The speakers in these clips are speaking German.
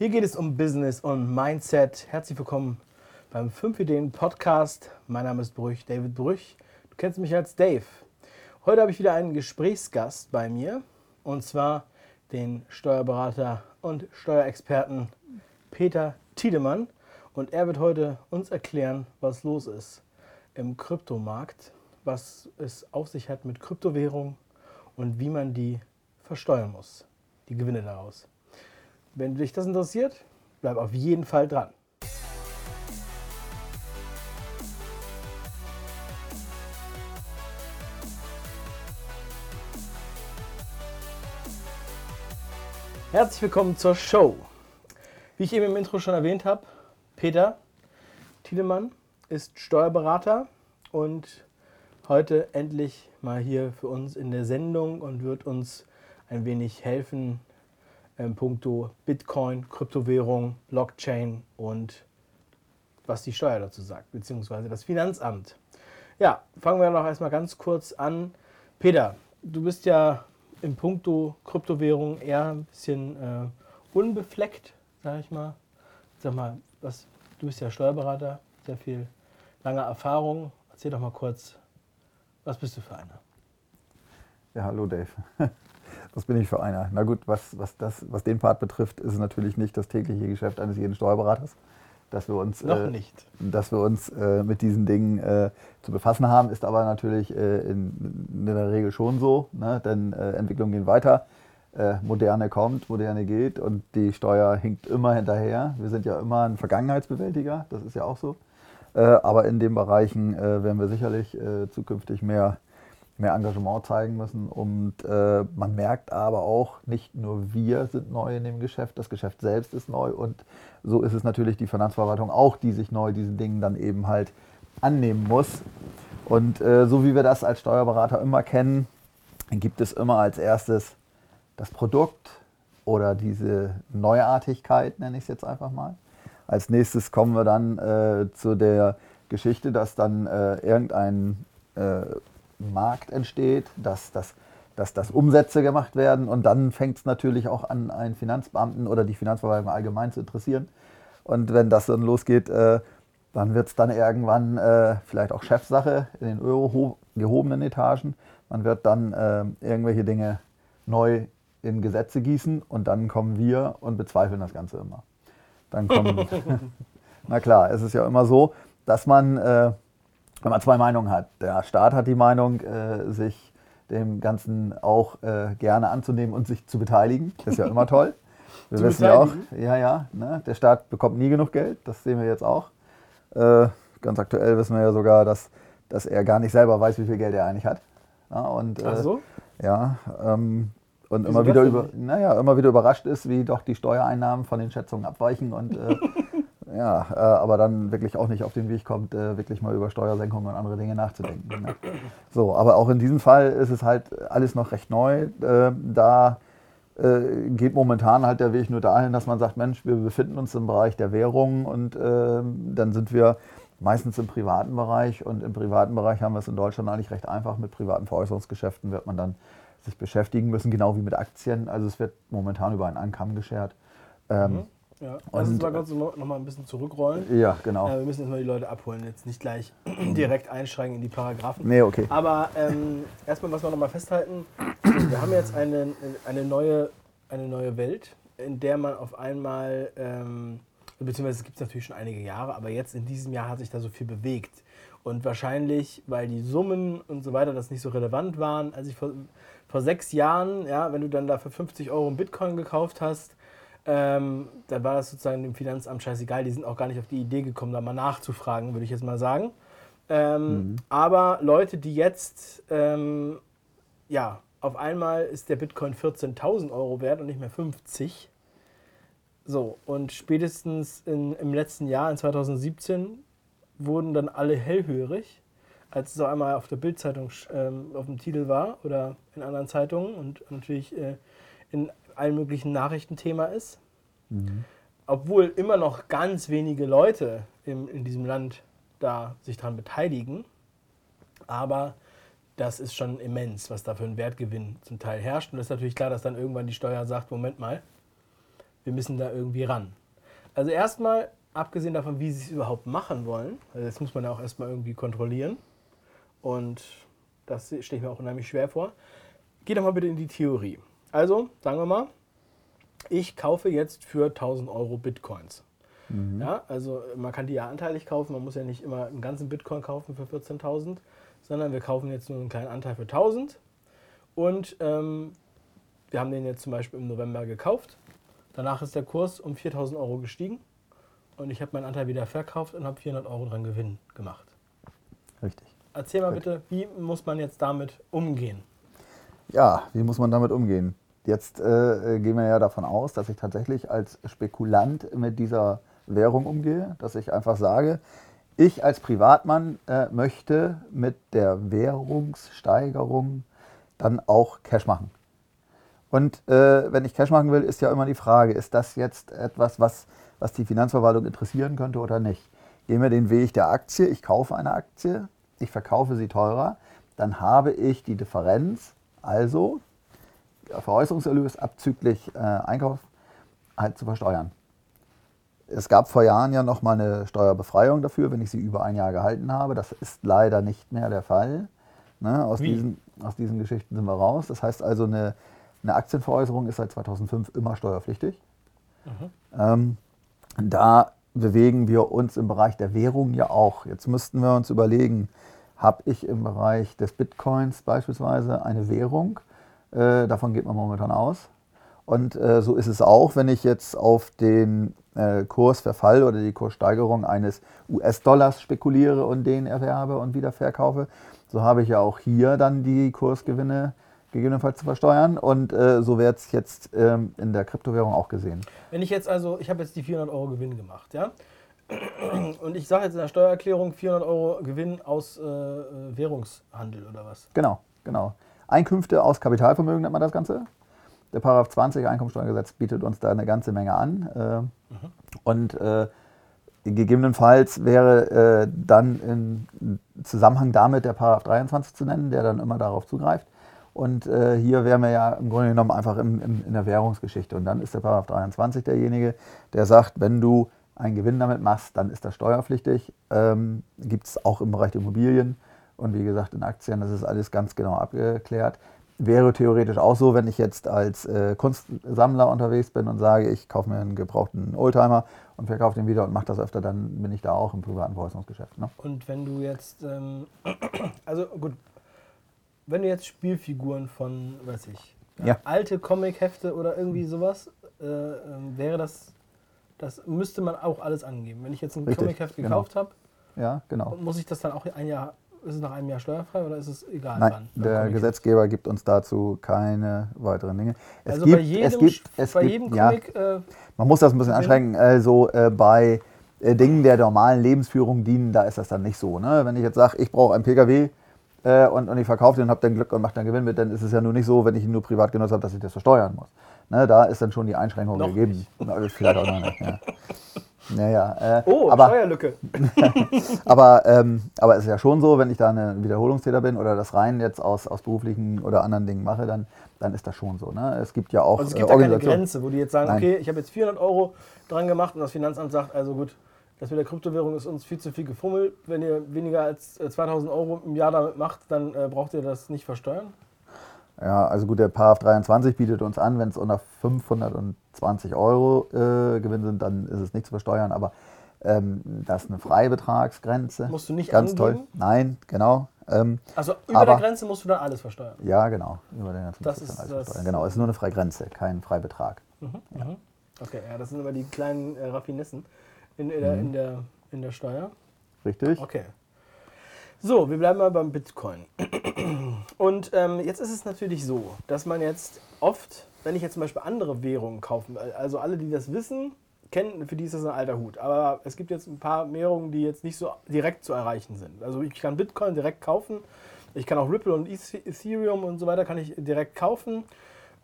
Hier geht es um Business und Mindset. Herzlich willkommen beim 5 Ideen Podcast. Mein Name ist Brüch, David Brüch. Du kennst mich als Dave. Heute habe ich wieder einen Gesprächsgast bei mir und zwar den Steuerberater und Steuerexperten Peter Tiedemann. Und er wird heute uns erklären, was los ist im Kryptomarkt, was es auf sich hat mit Kryptowährungen und wie man die versteuern muss, die Gewinne daraus. Wenn dich das interessiert, bleib auf jeden Fall dran. Herzlich willkommen zur Show. Wie ich eben im Intro schon erwähnt habe, Peter Tiedemann ist Steuerberater und heute endlich mal hier für uns in der Sendung und wird uns ein wenig helfen, in puncto Bitcoin, Kryptowährung, Blockchain und was die Steuer dazu sagt, beziehungsweise das Finanzamt. Ja, fangen wir noch erstmal ganz kurz an. Peter, du bist ja im puncto Kryptowährung eher ein bisschen äh, unbefleckt, sag ich mal. Sag mal, was, du bist ja Steuerberater, sehr viel lange Erfahrung. Erzähl doch mal kurz, was bist du für einer? Ja, hallo Dave. Was bin ich für einer? Na gut, was, was, das, was den Part betrifft, ist es natürlich nicht das tägliche Geschäft eines jeden Steuerberaters, dass wir uns, äh. Dass wir uns äh, mit diesen Dingen äh, zu befassen haben, ist aber natürlich äh, in, in, der Regel schon so, ne? denn äh, Entwicklungen gehen weiter. Äh, Moderne kommt, Moderne geht und die Steuer hinkt immer hinterher. Wir sind ja immer ein Vergangenheitsbewältiger, das ist ja auch so. aber in den Bereichen werden wir sicherlich zukünftig mehr mehr Engagement zeigen müssen. Und äh, man merkt aber auch, nicht nur wir sind neu in dem Geschäft, das Geschäft selbst ist neu. Und so ist es natürlich die Finanzverwaltung auch, die sich neu diesen Dingen dann eben halt annehmen muss. Und äh, so wie wir das als Steuerberater immer kennen, gibt es immer als erstes das Produkt oder diese Neuartigkeit, nenne ich es jetzt einfach mal. Als nächstes kommen wir dann äh, zu der Geschichte, dass dann äh, irgendein Markt entsteht, dass, dass, dass, dass Umsätze gemacht werden und dann fängt es natürlich auch an, einen Finanzbeamten oder die Finanzverwaltung allgemein zu interessieren. Und wenn das dann losgeht, äh, dann wird es dann irgendwann äh, vielleicht auch Chefsache in den Euro gehobenen Etagen. Man wird dann äh, irgendwelche Dinge neu in Gesetze gießen und dann kommen wir und bezweifeln das Ganze immer. Dann kommen, na klar, es ist ja immer so, dass man äh, wenn man zwei Meinungen hat. Der Staat hat die Meinung, äh, sich dem Ganzen auch äh, gerne anzunehmen und sich zu beteiligen. Das ist ja immer toll. Wir wissen ja auch, ja, ja, ne, der Staat bekommt nie genug Geld, das sehen wir jetzt auch. Äh, ganz aktuell wissen wir ja sogar, dass, dass er gar nicht selber weiß, wie viel Geld er eigentlich hat. Ja, und, Ach so? Äh, ja, ähm, und immer wieder, über, naja, immer wieder überrascht ist, wie doch die Steuereinnahmen von den Schätzungen abweichen und äh, ja, äh, aber dann wirklich auch nicht auf den Weg kommt, äh, wirklich mal über Steuersenkungen und andere Dinge nachzudenken. Ne? So, aber auch in diesem Fall ist es halt alles noch recht neu. Äh, da geht momentan halt der Weg nur dahin, dass man sagt, Mensch, wir befinden uns im Bereich der Währung und ähm, dann sind wir meistens im privaten Bereich und im privaten Bereich haben wir es in Deutschland eigentlich recht einfach. Mit privaten Veräußerungsgeschäften wird man dann sich beschäftigen müssen, genau wie mit Aktien. Also es wird momentan über einen Ankamm geschert. Ähm, mhm. Ja, lass uns mal kurz noch mal ein bisschen zurückrollen. Ja, genau. Äh, wir müssen jetzt mal die Leute abholen, jetzt nicht gleich direkt einsteigen in die Paragraphen. Nee, okay. Aber ähm, erstmal, was wir noch mal festhalten, wir haben jetzt eine, eine, neue, eine neue Welt, in der man auf einmal, ähm, beziehungsweise es gibt es natürlich schon einige Jahre, aber jetzt in diesem Jahr hat sich da so viel bewegt. Und wahrscheinlich, weil die Summen und so weiter das nicht so relevant waren, als ich vor, vor sechs Jahren, ja, wenn du dann da für 50 Euro einen Bitcoin gekauft hast, ähm, da war das sozusagen dem Finanzamt scheißegal. Die sind auch gar nicht auf die Idee gekommen, da mal nachzufragen, würde ich jetzt mal sagen. Ähm, mhm. Aber Leute, die jetzt, ähm, ja, auf einmal ist der Bitcoin 14.000 Euro wert und nicht mehr 50. So, und spätestens in, im letzten Jahr, in 2017, wurden dann alle hellhörig, als es auf einmal auf der Bildzeitung ähm, auf dem Titel war oder in anderen Zeitungen und natürlich äh, in allen möglichen Nachrichtenthema ist. Mhm. Obwohl immer noch ganz wenige Leute im, in diesem Land da sich daran beteiligen. Aber das ist schon immens, was da für ein Wertgewinn zum Teil herrscht. Und es ist natürlich klar, dass dann irgendwann die Steuer sagt, Moment mal, wir müssen da irgendwie ran. Also erstmal, abgesehen davon, wie sie es überhaupt machen wollen, also das muss man ja auch erstmal irgendwie kontrollieren. Und das stelle ich mir auch unheimlich schwer vor. Geh doch mal bitte in die Theorie. Also, sagen wir mal, ich kaufe jetzt für 1000 Euro Bitcoins. Ja, also man kann die ja anteilig kaufen, man muss ja nicht immer einen ganzen Bitcoin kaufen für 14.000, sondern wir kaufen jetzt nur einen kleinen Anteil für 1000 und ähm, wir haben den jetzt zum Beispiel im November gekauft. Danach ist der Kurs um 4000 Euro gestiegen und ich habe meinen Anteil wieder verkauft und habe 400 Euro dran Gewinn gemacht. Richtig. Erzähl mal Gut. bitte, wie muss man jetzt damit umgehen? Ja, wie muss man damit umgehen? Jetzt äh, gehen wir ja davon aus, dass ich tatsächlich als Spekulant mit dieser Währung umgehe, dass ich einfach sage, ich als Privatmann äh, möchte mit der Währungssteigerung dann auch Cash machen. Und äh, wenn ich Cash machen will, ist ja immer die Frage, ist das jetzt etwas, was, was die Finanzverwaltung interessieren könnte oder nicht? Gehen wir den Weg der Aktie, ich kaufe eine Aktie, ich verkaufe sie teurer, dann habe ich die Differenz, also Veräußerungserlös abzüglich äh, Einkauf, halt zu versteuern. Es gab vor Jahren ja noch mal eine Steuerbefreiung dafür, wenn ich sie über ein Jahr gehalten habe. Das ist leider nicht mehr der Fall. Ne, aus, Wie? diesen, aus diesen Geschichten sind wir raus. Das heißt also, eine, eine Aktienveräußerung ist seit 2005 immer steuerpflichtig. Ähm, da bewegen wir uns im Bereich der Währung ja auch. Jetzt müssten wir uns überlegen, habe ich im Bereich des Bitcoins beispielsweise eine Währung? Äh, davon geht man momentan aus. Und äh, so ist es auch, wenn ich jetzt auf den äh, Kursverfall oder die Kurssteigerung eines US-Dollars spekuliere und den erwerbe und wieder verkaufe. So habe ich ja auch hier dann die Kursgewinne gegebenenfalls zu versteuern. Und äh, so wird es jetzt ähm, in der Kryptowährung auch gesehen. Wenn ich jetzt also, ich habe jetzt die 400 Euro Gewinn gemacht, ja? Und ich sage jetzt in der Steuererklärung 400 Euro Gewinn aus äh, äh, Währungshandel oder was? Genau, genau. Einkünfte aus Kapitalvermögen nennt man das Ganze. Der Paragraph 20 Einkommensteuergesetz bietet uns da eine ganze Menge an. Äh, Und äh, gegebenenfalls wäre äh, dann in Zusammenhang damit der Paragraph 23 zu nennen, der dann immer darauf zugreift. Und äh, hier wären wir ja im Grunde genommen einfach im, im, in der Währungsgeschichte. Und dann ist der Paragraph 23 derjenige, der sagt, wenn du einen Gewinn damit machst, dann ist das steuerpflichtig. Ähm, Gibt es auch im Bereich der Immobilien und wie gesagt in Aktien, das ist alles ganz genau abgeklärt. Wäre theoretisch auch so, wenn ich jetzt als äh, Kunstsammler unterwegs bin und sage, ich kaufe mir einen gebrauchten Oldtimer und verkaufe den wieder und mache das öfter, dann bin ich da auch im privaten Veräußerungsgeschäft. Ne? Und wenn du jetzt, ähm, also gut, wenn du jetzt Spielfiguren von, weiß ich, Ja. alte Comic-Hefte oder irgendwie sowas, äh, ähm, wäre das, das müsste man auch alles angeben. Wenn ich jetzt ein Comic-Heft genau. gekauft habe, Ja, genau. muss ich das dann auch ein Jahr, ist es nach einem Jahr steuerfrei oder ist es egal Nein, wann? der? Gesetzgeber gibt uns dazu keine weiteren Dinge. Es Also gibt, bei jedem, es gibt, es bei gibt, jedem ja, Comic, äh, Man muss das ein bisschen einschränken. Also äh, bei äh, Dingen der normalen Lebensführung dienen, da ist das dann nicht so. Ne? Wenn ich jetzt sage, ich brauche einen Pkw äh, und, und ich verkaufe den und habe dann Glück und mache dann Gewinn mit, dann ist es ja nur nicht so, wenn ich ihn nur privat genutzt habe, dass ich das versteuern muss. Ne? Da ist dann schon die Einschränkung Noch gegeben. Na, Vielleicht auch noch nicht. Ja. Naja, äh, oh, aber, Steuerlücke. aber, ähm, aber es ist ja schon so, wenn ich da ein Wiederholungstäter bin oder das rein jetzt aus, aus beruflichen oder anderen Dingen mache, dann, dann ist das schon so. Ne? Es gibt ja auch Also es äh, gibt da keine Grenze, wo die jetzt sagen, Nein. okay, ich habe jetzt 400 Euro dran gemacht und das Finanzamt sagt, also gut, das mit der Kryptowährung ist uns viel zu viel gefummelt. Wenn ihr weniger als äh, 2000 Euro im Jahr damit macht, dann äh, braucht ihr das nicht versteuern. Ja, also gut, der Paragraph 23 bietet uns an, wenn es unter 520 Euro äh, Gewinn sind, dann ist es nicht zu versteuern, aber ähm, das ist eine Freibetragsgrenze. Musst du nicht Ganz angeben? toll. Nein, genau. Ähm, Also über Aber- der Grenze musst du dann alles versteuern. ja, genau. Über den ganzen Das Prozess ist alles das- versteuern. Genau, es ist nur eine Freigrenze, kein Freibetrag. Okay, ja, das sind immer die kleinen äh, Raffinessen in, in, der, Mhm. in, der, in der Steuer. Richtig? Okay. So, wir bleiben mal beim Bitcoin. Und ähm, jetzt ist es natürlich so, dass man jetzt oft, wenn ich jetzt zum Beispiel andere Währungen kaufen, also alle, die das wissen, kennen, für die ist das ein alter Hut. Aber es gibt jetzt ein paar Währungen, die jetzt nicht so direkt zu erreichen sind. Also ich kann Bitcoin direkt kaufen, ich kann auch Ripple und Eth- Ethereum und so weiter kann ich direkt kaufen.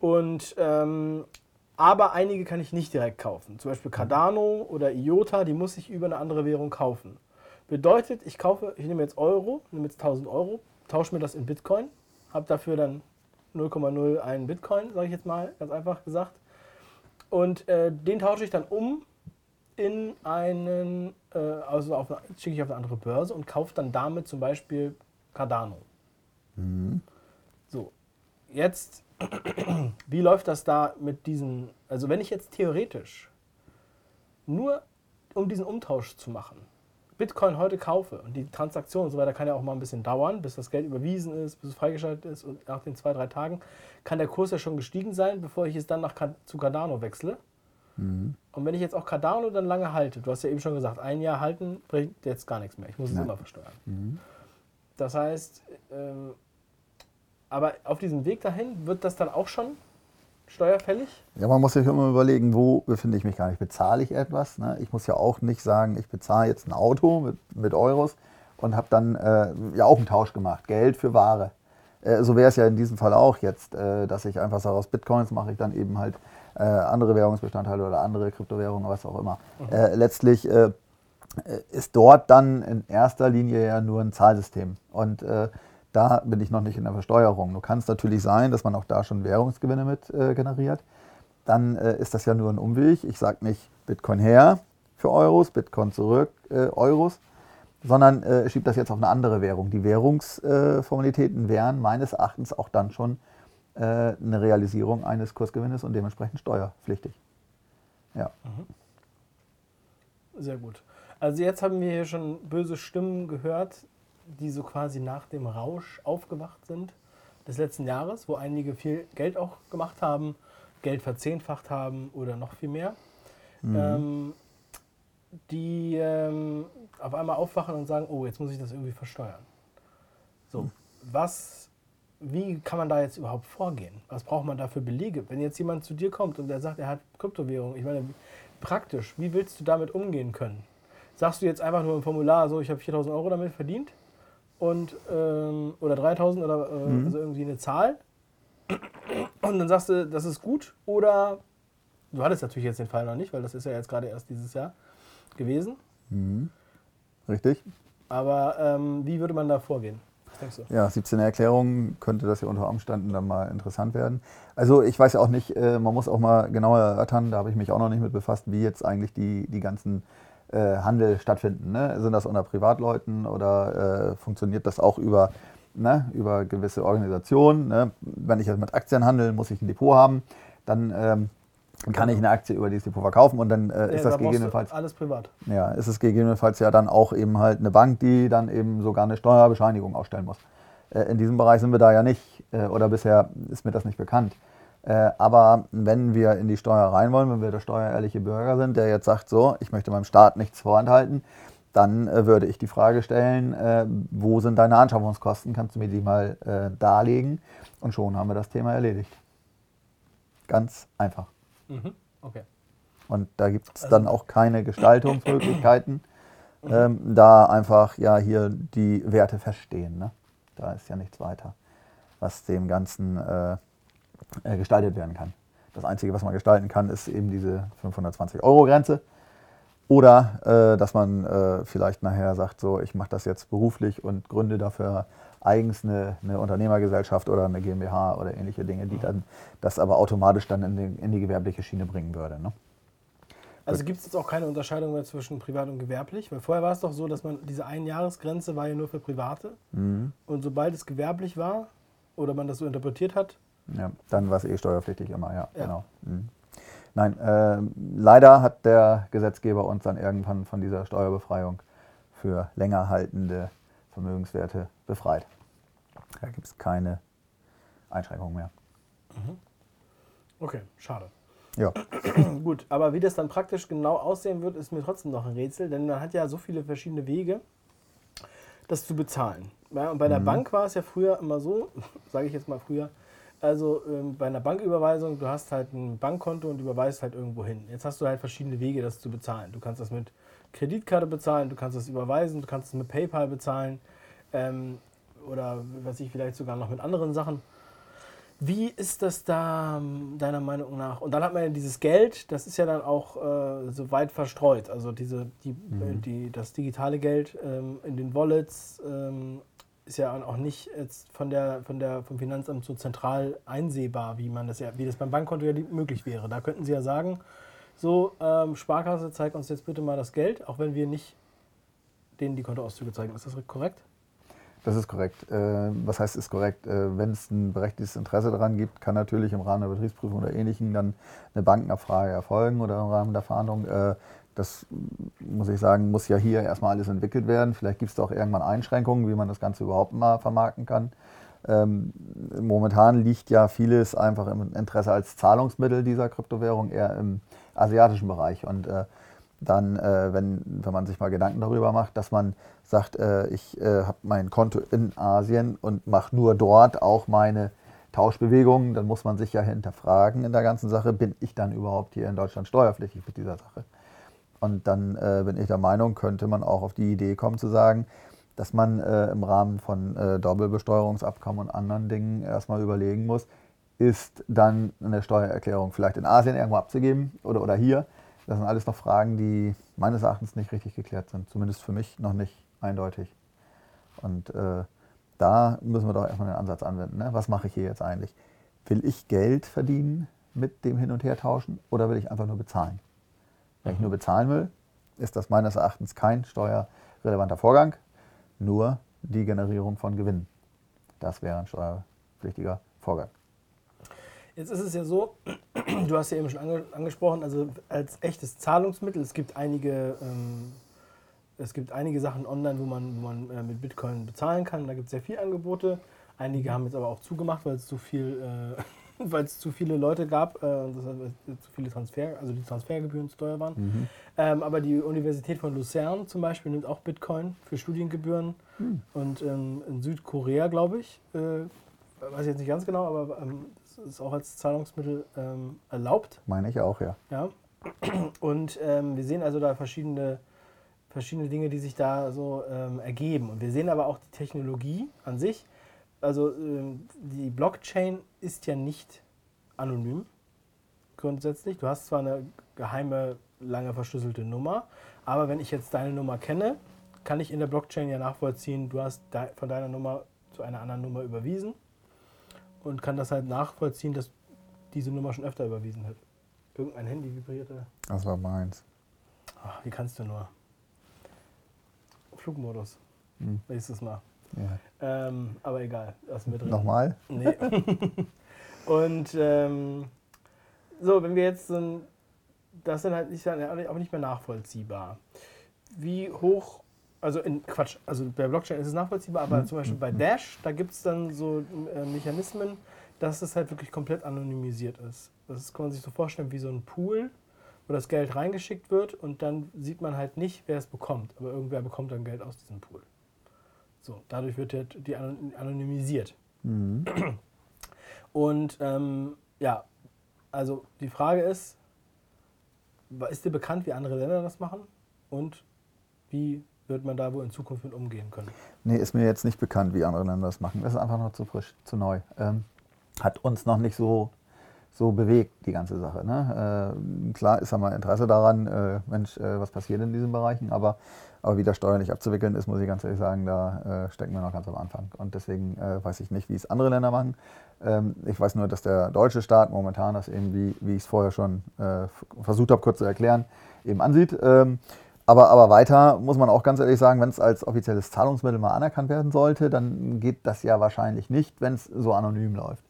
Und ähm, aber einige kann ich nicht direkt kaufen. Zum Beispiel Cardano oder IOTA, die muss ich über eine andere Währung kaufen. Bedeutet, ich kaufe, ich nehme jetzt Euro, nehme jetzt 1000 Euro, tausche mir das in Bitcoin, habe dafür dann 0,01 Bitcoin, sage ich jetzt mal, ganz einfach gesagt. Und äh, den tausche ich dann um in einen, äh, also auf schicke ich auf eine andere Börse und kaufe dann damit zum Beispiel Cardano. So, jetzt, wie läuft das da mit diesen, also wenn ich jetzt theoretisch nur um diesen Umtausch zu machen, Bitcoin heute kaufe und die Transaktion und so weiter kann ja auch mal ein bisschen dauern, bis das Geld überwiesen ist, bis es freigeschaltet ist und nach den zwei, drei Tagen kann der Kurs ja schon gestiegen sein, bevor ich es dann nach, zu Cardano wechsle. Und wenn ich jetzt auch Cardano dann lange halte, du hast ja eben schon gesagt, ein Jahr halten bringt jetzt gar nichts mehr. Ich muss es Nein. immer versteuern. Das heißt, ähm, aber auf diesem Weg dahin wird das dann auch schon steuerfällig? Ja, man muss sich immer überlegen, wo befinde ich mich gar nicht. Bezahle ich etwas? Ne? Ich muss ja auch nicht sagen, ich bezahle jetzt ein Auto mit, mit Euros und habe dann äh, ja auch einen Tausch gemacht, Geld für Ware. Äh, so wäre es ja in diesem Fall auch jetzt, äh, dass ich einfach sage, aus Bitcoins mache ich dann eben halt äh, andere Währungsbestandteile oder andere Kryptowährungen, was auch immer. Äh, letztlich äh, ist dort dann in erster Linie ja nur ein Zahlsystem. Und da bin ich noch nicht in der Versteuerung. Nur kann es natürlich sein, dass man auch da schon Währungsgewinne mit äh, generiert. Dann äh, ist das ja nur ein Umweg. Ich sage nicht Bitcoin her für Euros, Bitcoin zurück, äh, Euros, sondern äh, schiebe das jetzt auf eine andere Währung. Die Währungsformalitäten wären meines Erachtens auch dann schon äh, eine Realisierung eines Kursgewinnes und dementsprechend steuerpflichtig. Ja. Sehr gut. Also jetzt haben wir hier schon böse Stimmen gehört, die so quasi nach dem Rausch aufgewacht sind des letzten Jahres, wo einige viel Geld auch gemacht haben, Geld verzehnfacht haben oder noch viel mehr. Ähm, die ähm, auf einmal aufwachen und sagen, oh, jetzt muss ich das irgendwie versteuern. So, was, wie kann man da jetzt überhaupt vorgehen? Was braucht man da für Belege? Wenn jetzt jemand zu dir kommt und der sagt, er hat Kryptowährung, ich meine, praktisch, wie willst du damit umgehen können? Sagst du jetzt einfach nur im Formular, so, ich habe 4000 Euro damit verdient und, ähm, oder 3000 oder äh, also irgendwie eine Zahl und dann sagst du, das ist gut oder du hattest natürlich jetzt den Fall noch nicht, weil das ist ja jetzt gerade erst dieses Jahr gewesen, Richtig? aber ähm, wie würde man da vorgehen? Ja, 17 Erklärungen könnte das ja unter Umständen dann mal interessant werden. Also ich weiß ja auch nicht, äh, man muss auch mal genauer erörtern, da habe ich mich auch noch nicht mit befasst, wie jetzt eigentlich die, die ganzen äh, Handel stattfinden. Ne? Sind das unter Privatleuten oder äh, funktioniert das auch über, ne, über gewisse Organisationen? Ne? Wenn ich jetzt mit Aktien handle, muss ich ein Depot haben, dann ähm, kann ich eine Aktie über dieses Depot verkaufen und dann äh, Ja, ist da das du gegebenenfalls alles privat. ja, ist es gegebenenfalls ja dann auch eben halt eine Bank, die dann eben sogar eine Steuerbescheinigung ausstellen muss. Äh, in diesem Bereich sind wir da ja nicht äh, oder bisher ist mir das nicht bekannt. Äh, aber wenn wir in die Steuer rein wollen, wenn wir der steuerehrliche Bürger sind, der jetzt sagt, so, ich möchte meinem Staat nichts vorenthalten, dann äh, würde ich die Frage stellen, äh, wo sind deine Anschaffungskosten? Kannst du mir die mal äh, darlegen? Und schon haben wir das Thema erledigt. Ganz einfach. Mhm. Okay. Und da gibt es dann auch keine Gestaltungsmöglichkeiten, ähm, da einfach ja hier die Werte feststehen. Ne? Da ist ja nichts weiter, was dem Ganzen äh, gestaltet werden kann. Das Einzige, was man gestalten kann, ist eben diese 520-Euro-Grenze. Oder äh, dass man äh, vielleicht nachher sagt, so, ich mache das jetzt beruflich und gründe dafür eigens eine, eine Unternehmergesellschaft oder eine GmbH oder ähnliche Dinge, die dann das aber automatisch dann in, den, in die gewerbliche Schiene bringen würde. Ne? Also gibt es jetzt auch keine Unterscheidung mehr zwischen privat und gewerblich? Weil vorher war es doch so, dass man diese Einjahresgrenze war ja nur für Private. Mhm. Und sobald es gewerblich war oder man das so interpretiert hat, Ja, dann war es eh steuerpflichtig immer, ja, Ja. genau. Mhm. Nein, äh, leider hat der Gesetzgeber uns dann irgendwann von dieser Steuerbefreiung für länger haltende Vermögenswerte befreit. Da gibt es keine Einschränkungen mehr. okay, schade. Ja, Gut, aber wie das dann praktisch genau aussehen wird, ist mir trotzdem noch ein Rätsel, denn man hat ja so viele verschiedene Wege, das zu bezahlen. Ja, und bei der Bank war es ja früher immer so, sage ich jetzt mal früher, also ähm, bei einer Banküberweisung, du hast halt ein Bankkonto und überweist halt irgendwo hin. Jetzt hast du halt verschiedene Wege, das zu bezahlen. Du kannst das mit Kreditkarte bezahlen, du kannst das überweisen, du kannst es mit PayPal bezahlen ähm, oder was ich vielleicht sogar noch mit anderen Sachen. Wie ist das da ähm, deiner Meinung nach? Und dann hat man ja dieses Geld, das ist ja dann auch äh, so weit verstreut. Also diese, die, äh, die, das digitale Geld ähm, in den Wallets, ähm, ist ja auch nicht jetzt von der, von der, vom Finanzamt so zentral einsehbar, wie man das ja, wie das beim Bankkonto ja möglich wäre. Da könnten Sie ja sagen, so, ähm, Sparkasse, zeig uns jetzt bitte mal das Geld, auch wenn wir nicht denen die Kontoauszüge zeigen. Ist das korrekt? Das ist korrekt. Äh, was heißt ist korrekt? Äh, wenn es ein berechtigtes Interesse daran gibt, kann natürlich im Rahmen der Betriebsprüfung oder Ähnlichem dann eine Bankenabfrage erfolgen oder im Rahmen der Fahndung. Äh, das muss ich sagen, muss ja hier erstmal alles entwickelt werden. Vielleicht gibt es da auch irgendwann Einschränkungen, wie man das Ganze überhaupt mal vermarkten kann. Ähm, momentan liegt ja vieles einfach im Interesse als Zahlungsmittel dieser Kryptowährung eher im asiatischen Bereich. Und äh, dann, äh, wenn, wenn man sich mal Gedanken darüber macht, dass man sagt, äh, ich äh, habe mein Konto in Asien und mache nur dort auch meine Tauschbewegungen, dann muss man sich ja hinterfragen in der ganzen Sache, bin ich dann überhaupt hier in Deutschland steuerpflichtig mit dieser Sache? Und dann äh, bin ich der Meinung, könnte man auch auf die Idee kommen zu sagen, dass man äh, im Rahmen von äh, Doppelbesteuerungsabkommen und anderen Dingen erstmal überlegen muss, ist dann eine Steuererklärung vielleicht in Asien irgendwo abzugeben oder, oder hier. Das sind alles noch Fragen, die meines Erachtens nicht richtig geklärt sind. Zumindest für mich noch nicht eindeutig. Und äh, da müssen wir doch erstmal den Ansatz anwenden. Ne? Was mache ich hier jetzt eigentlich? Will ich Geld verdienen mit dem Hin- und Hertauschen oder will ich einfach nur bezahlen? Wenn ich nur bezahlen will, ist das meines Erachtens kein steuerrelevanter Vorgang, nur die Generierung von Gewinnen. Das wäre ein steuerpflichtiger Vorgang. Jetzt ist es ja so, du hast ja eben schon ange angesprochen, also als echtes Zahlungsmittel, es gibt einige, ähm, es gibt einige Sachen online, wo man, wo man äh, mit Bitcoin bezahlen kann. Da gibt es sehr viele Angebote. Einige haben jetzt aber auch zugemacht, weil es zu viel äh, weil es zu viele Leute gab äh, zu viele Transfer, also die Transfergebühren zu teuer waren. Mhm. Ähm, aber die Universität von Luzern zum Beispiel nimmt auch Bitcoin für Studiengebühren. Mhm. Und ähm, in Südkorea, glaube ich, äh, weiß ich jetzt nicht ganz genau, aber ähm, ist auch als Zahlungsmittel ähm, erlaubt. Meine ich auch, ja. Ja. Und ähm, wir sehen also da verschiedene, verschiedene Dinge, die sich da so ähm, ergeben. Und wir sehen aber auch die Technologie an sich also ähm, die Blockchain ist ja nicht anonym grundsätzlich. Du hast zwar eine geheime, lange verschlüsselte Nummer, aber wenn ich jetzt deine Nummer kenne, kann ich in der Blockchain ja nachvollziehen, du hast von deiner Nummer zu einer anderen Nummer überwiesen und kann das halt nachvollziehen, dass diese Nummer schon öfter überwiesen hat. Irgendein Handy vibrierte. Das war meins. Ach, wie kannst du nur? Flugmodus. Hm. Nächstes Mal. Ja. Ähm, aber egal, lassen wir drin. Nochmal? Nee. Und ähm, so, wenn wir jetzt so ein, das sind halt nicht, auch nicht mehr nachvollziehbar. Wie hoch, also in Quatsch, also bei Blockchain ist es nachvollziehbar, aber mhm. zum Beispiel bei Dash, da gibt es dann so äh, Mechanismen, dass es halt wirklich komplett anonymisiert ist. Das kann man sich so vorstellen wie so ein Pool, wo das Geld reingeschickt wird und dann sieht man halt nicht, wer es bekommt. Aber irgendwer bekommt dann Geld aus diesem Pool. So, dadurch wird die anonymisiert. Mhm. Und ähm, ja, also die Frage ist, ist dir bekannt, wie andere Länder das machen? Und wie wird man da wohl in Zukunft mit umgehen können? Nee, ist mir jetzt nicht bekannt, wie andere Länder das machen. Das ist einfach noch zu frisch, zu neu. Ähm, hat uns noch nicht so, so bewegt, die ganze Sache. Ne? Äh, klar ist einmal Interesse daran, äh, Mensch, äh, was passiert in diesen Bereichen, aber aber wie das steuerlich abzuwickeln ist, muss ich ganz ehrlich sagen, da äh, stecken wir noch ganz am Anfang. Und deswegen äh, weiß ich nicht, wie es andere Länder machen. Ähm, ich weiß nur, dass der deutsche Staat momentan das eben, wie, wie ich es vorher schon äh, versucht habe, kurz zu erklären, eben ansieht. Ähm, aber, aber weiter muss man auch ganz ehrlich sagen, wenn es als offizielles Zahlungsmittel mal anerkannt werden sollte, dann geht das ja wahrscheinlich nicht, wenn es so anonym läuft.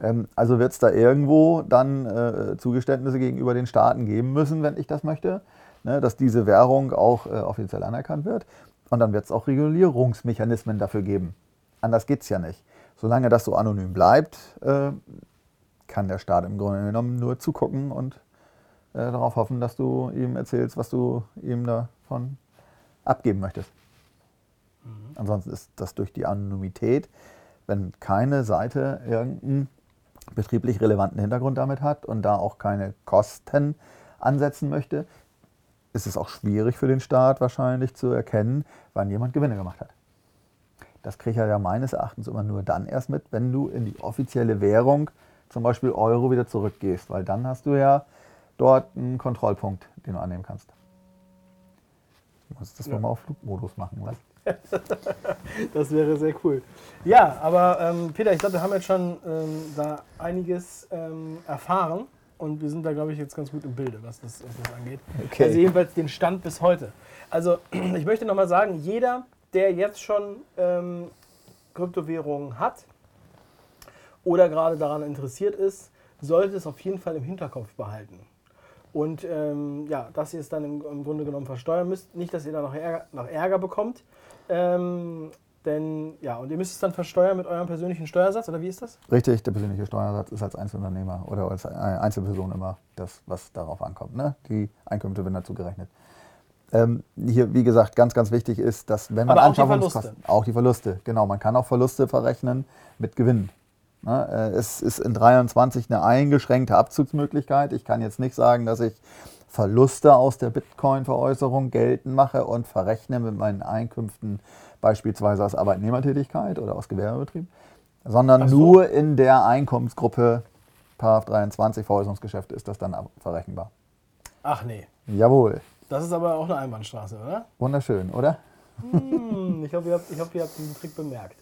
Ähm, also wird es da irgendwo dann äh, Zugeständnisse gegenüber den Staaten geben müssen, wenn ich das möchte ne, dass diese Währung auch äh, offiziell anerkannt wird. Und dann wird es auch Regulierungsmechanismen dafür geben. Anders geht es ja nicht. Solange das so anonym bleibt, äh, kann der Staat im Grunde genommen nur zugucken und äh, darauf hoffen, dass du ihm erzählst, was du ihm davon abgeben möchtest. Mhm. Ansonsten ist das durch die Anonymität, wenn keine Seite irgendeinen betrieblich relevanten Hintergrund damit hat und da auch keine Kosten ansetzen möchte, ist es auch schwierig für den Staat wahrscheinlich zu erkennen, wann jemand Gewinne gemacht hat. Das kriegt er ja meines Erachtens immer nur dann erst mit, wenn du in die offizielle Währung, zum Beispiel Euro, wieder zurückgehst, weil dann hast du ja dort einen Kontrollpunkt, den du annehmen kannst. uns das ja. mal auf Flugmodus machen, was? das wäre sehr cool. Ja, aber ähm, Peter, ich glaube, wir haben jetzt schon ähm, da einiges ähm, erfahren und wir sind da, glaube ich, jetzt ganz gut im Bilde, was das, was das angeht. Okay. Also jedenfalls den Stand bis heute. Also ich möchte nochmal sagen, jeder, der jetzt schon ähm, Kryptowährungen hat oder gerade daran interessiert ist, sollte es auf jeden Fall im Hinterkopf behalten. Und ähm, ja, dass ihr es dann im, im, Grunde genommen versteuern müsst. Nicht, dass ihr da noch Ärger, noch Ärger bekommt. Ähm, denn ja, und ihr müsst es dann versteuern mit eurem persönlichen Steuersatz, oder wie ist das? Richtig, der persönliche Steuersatz ist als Einzelunternehmer oder als Einzelperson immer das, was darauf ankommt. Ne? Die Einkünfte werden dazu gerechnet. Ähm, hier, wie gesagt, ganz, ganz wichtig ist, dass wenn man Aber auch die Verluste. Auch die Verluste, genau. Man kann auch Verluste verrechnen mit Gewinn. Ne? Äh, es ist in 23 eine eingeschränkte Abzugsmöglichkeit. Ich kann jetzt nicht sagen, dass ich Verluste aus der Bitcoin-Veräußerung geltend mache und verrechne mit meinen Einkünften beispielsweise aus Arbeitnehmertätigkeit oder aus Gewerbebetrieb, sondern so. nur in der Einkommensgruppe § 23 Veräußerungsgeschäfte ist das dann verrechenbar. Ach nee. Jawohl. Das ist aber auch eine Einbahnstraße, oder? Wunderschön, oder? Hm, ich hoffe, ihr, habt, hoffe, ihr habt diesen Trick bemerkt.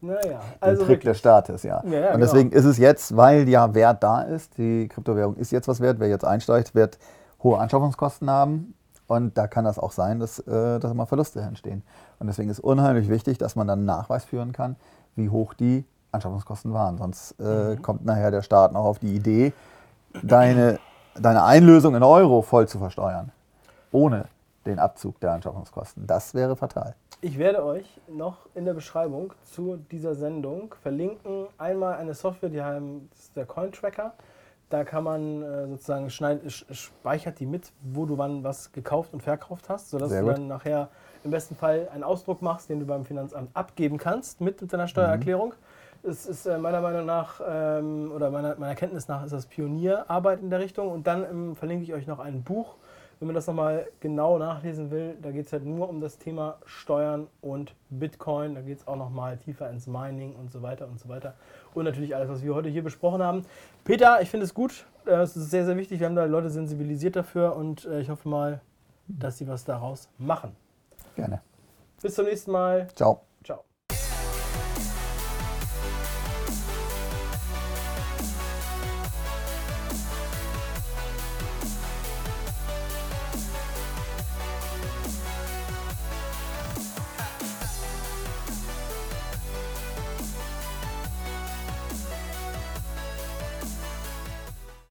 Naja, also. Der Trick des Staates, ja. ja, ja und deswegen genau. ist es jetzt, weil ja Wert da ist, die Kryptowährung ist jetzt was wert, wer jetzt einsteigt, wird hohe Anschaffungskosten haben. Und da kann das auch sein, dass, äh, dass mal Verluste entstehen. Und deswegen ist unheimlich wichtig, dass man dann Nachweis führen kann, wie hoch die Anschaffungskosten waren. Sonst äh, mhm. kommt nachher der Staat noch auf die Idee, deine, deine Einlösung in Euro voll zu versteuern. Ohne den Abzug der Anschaffungskosten. Das wäre fatal. Ich werde euch noch in der Beschreibung zu dieser Sendung verlinken. Einmal eine Software, die heißt der Coin Tracker. Da kann man äh, sozusagen schneid, speichert die mit, wo du wann was gekauft und verkauft hast, sodass Sehr du dann nachher im besten Fall einen Ausdruck machst, den du beim Finanzamt abgeben kannst mit, mit deiner Steuererklärung. Mhm. Es ist äh, meiner Meinung nach ähm, oder meiner, meiner Kenntnis nach ist das Pionierarbeit in der Richtung. Und dann ähm, verlinke ich euch noch ein Buch wenn man das nochmal genau nachlesen will, da geht es halt nur um das Thema Steuern und Bitcoin. Da geht es auch nochmal tiefer ins Mining und so weiter und so weiter. Und natürlich alles, was wir heute hier besprochen haben. Peter, ich finde es gut. Äh, es ist sehr, sehr wichtig. Wir haben da Leute sensibilisiert dafür und äh, ich hoffe mal, dass sie was daraus machen. Gerne. Bis zum nächsten Mal. Ciao.